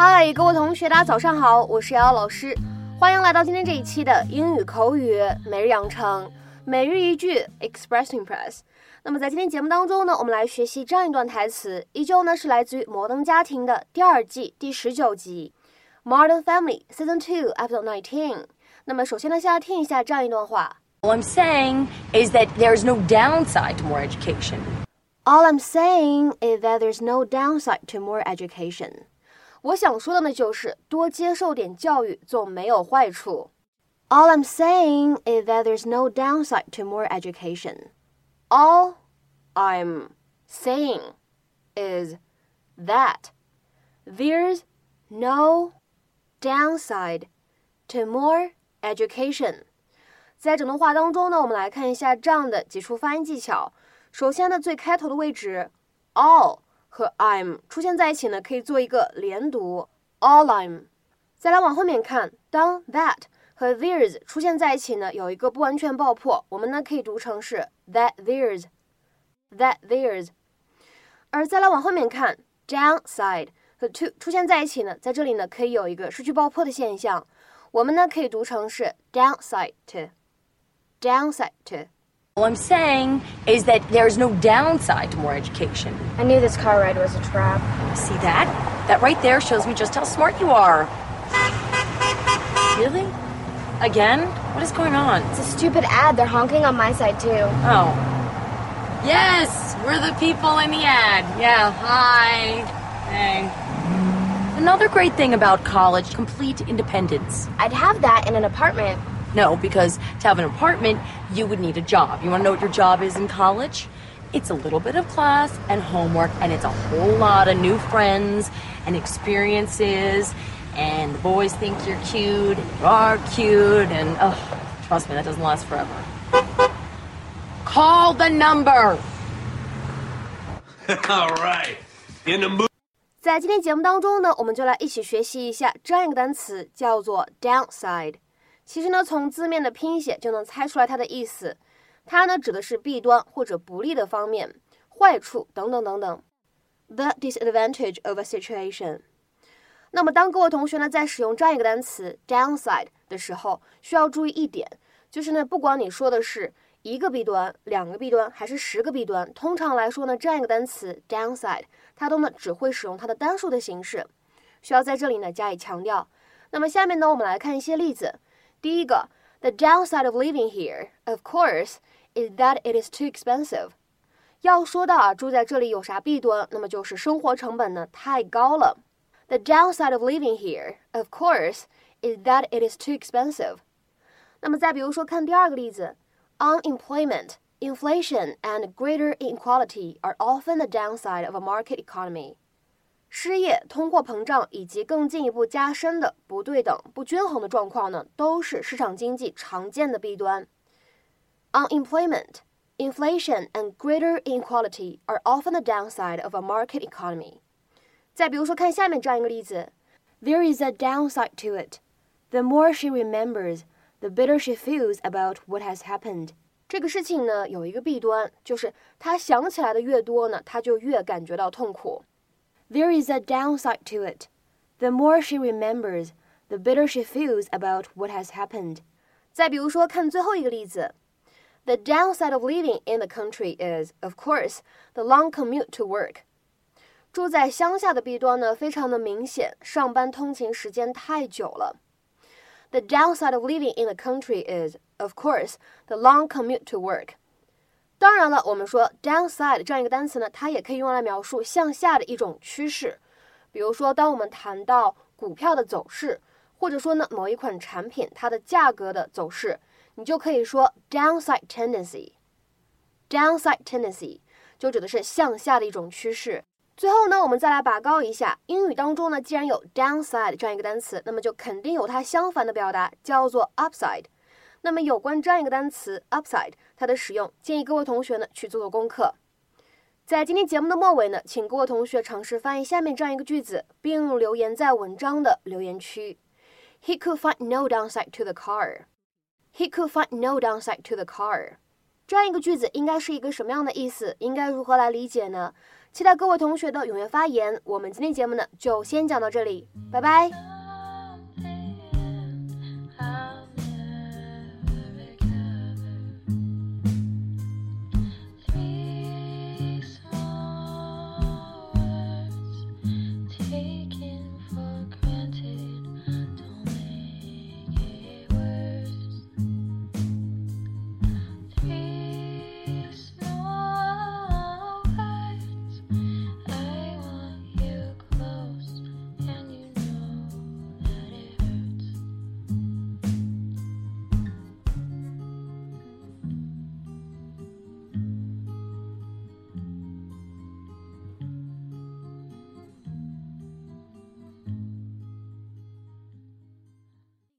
嗨，各位同学，大家早上好，我是瑶瑶老师，欢迎来到今天这一期的英语口语每日养成，每日一句 Express Impress。那么在今天节目当中呢，我们来学习这样一段台词，依旧呢是来自于《摩登家庭》的第二季第十九集《Modern Family Season Two Episode Nineteen》。那么首先呢，先来听一下这样一段话。All I'm saying is that there's no downside to more education. All I'm saying is that there's no downside to more education. 我想说的呢，就是多接受点教育总没有坏处。All I'm saying is that there's no downside to more education. All I'm saying is that there's no downside to more education. 在整段话当中呢，我们来看一下这样的几处发音技巧。首先呢，最开头的位置，all 和 I'm 出现在一起呢，可以做一个连读，all I'm。再来往后面看，当 that 和 there's 出现在一起呢，有一个不完全爆破，我们呢可以读成是 that there's，that there's。而再来往后面看，downside 和 to 出现在一起呢，在这里呢可以有一个失去爆破的现象，我们呢可以读成是 downside to。downside to? All I'm saying is that there's no downside to more education. I knew this car ride was a trap. See that? That right there shows me just how smart you are. Really? Again? What is going on? It's a stupid ad. They're honking on my side, too. Oh. Yes, we're the people in the ad. Yeah, hi. Hey. Another great thing about college complete independence. I'd have that in an apartment. No, because to have an apartment, you would need a job. You want to know what your job is in college? It's a little bit of class and homework, and it's a whole lot of new friends and experiences. And the boys think you're cute, and you are cute, and oh, trust me, that doesn't last forever. Call the number. All right. In the mood. 在今天节目当中呢，我们就来一起学习一下这样一个单词，叫做 downside。 其实呢，从字面的拼写就能猜出来它的意思。它呢指的是弊端或者不利的方面、坏处等等等等。The disadvantage of a situation。那么，当各位同学呢在使用这样一个单词 downside 的时候，需要注意一点，就是呢，不管你说的是一个弊端、两个弊端，还是十个弊端，通常来说呢，这样一个单词 downside，它都呢只会使用它的单数的形式，需要在这里呢加以强调。那么下面呢，我们来看一些例子。第一个，the downside of living here, of course, is that it is too expensive。要说到啊，住在这里有啥弊端，那么就是生活成本呢太高了。The downside of living here, of course, is that it is too expensive。那么再比如说，看第二个例子，unemployment, inflation, and greater inequality are often the downside of a market economy。 失业、通货膨胀以及更进一步加深的不对等、不均衡的状况呢，都是市场经济常见的弊端。Unemployment, inflation, and greater inequality are often the downside of a market economy。再比如说，看下面这样一个例子：There is a downside to it. The more she remembers, the bitter she feels about what has happened. 这个事情呢，有一个弊端，就是她想起来的越多呢，她就越感觉到痛苦。There is a downside to it. The more she remembers, the bitter she feels about what has happened. 再比如说，看最后一个例子，The downside of living in the country is, of course, the long commute to work. 住在乡下的弊端呢，非常的明显，上班通勤时间太久了。The downside of living in the country is, of course, the long commute to work. 当然了，我们说 downside 这样一个单词呢，它也可以用来描述向下的一种趋势。比如说，当我们谈到股票的走势，或者说呢某一款产品它的价格的走势，你就可以说 downside tendency。downside tendency 就指的是向下的一种趋势。最后呢，我们再来拔高一下，英语当中呢，既然有 downside 这样一个单词，那么就肯定有它相反的表达，叫做 upside。那么有关这样一个单词 upside，它的使用，建议各位同学呢去做做功课。在今天节目的末尾呢，请各位同学尝试翻译下面这样一个句子，并留言在文章的留言区。He could find no downside to the car. He could find no downside to the car. 这样一个句子应该是一个什么样的意思？应该如何来理解呢？期待各位同学的踊跃发言。我们今天节目呢就先讲到这里，拜拜。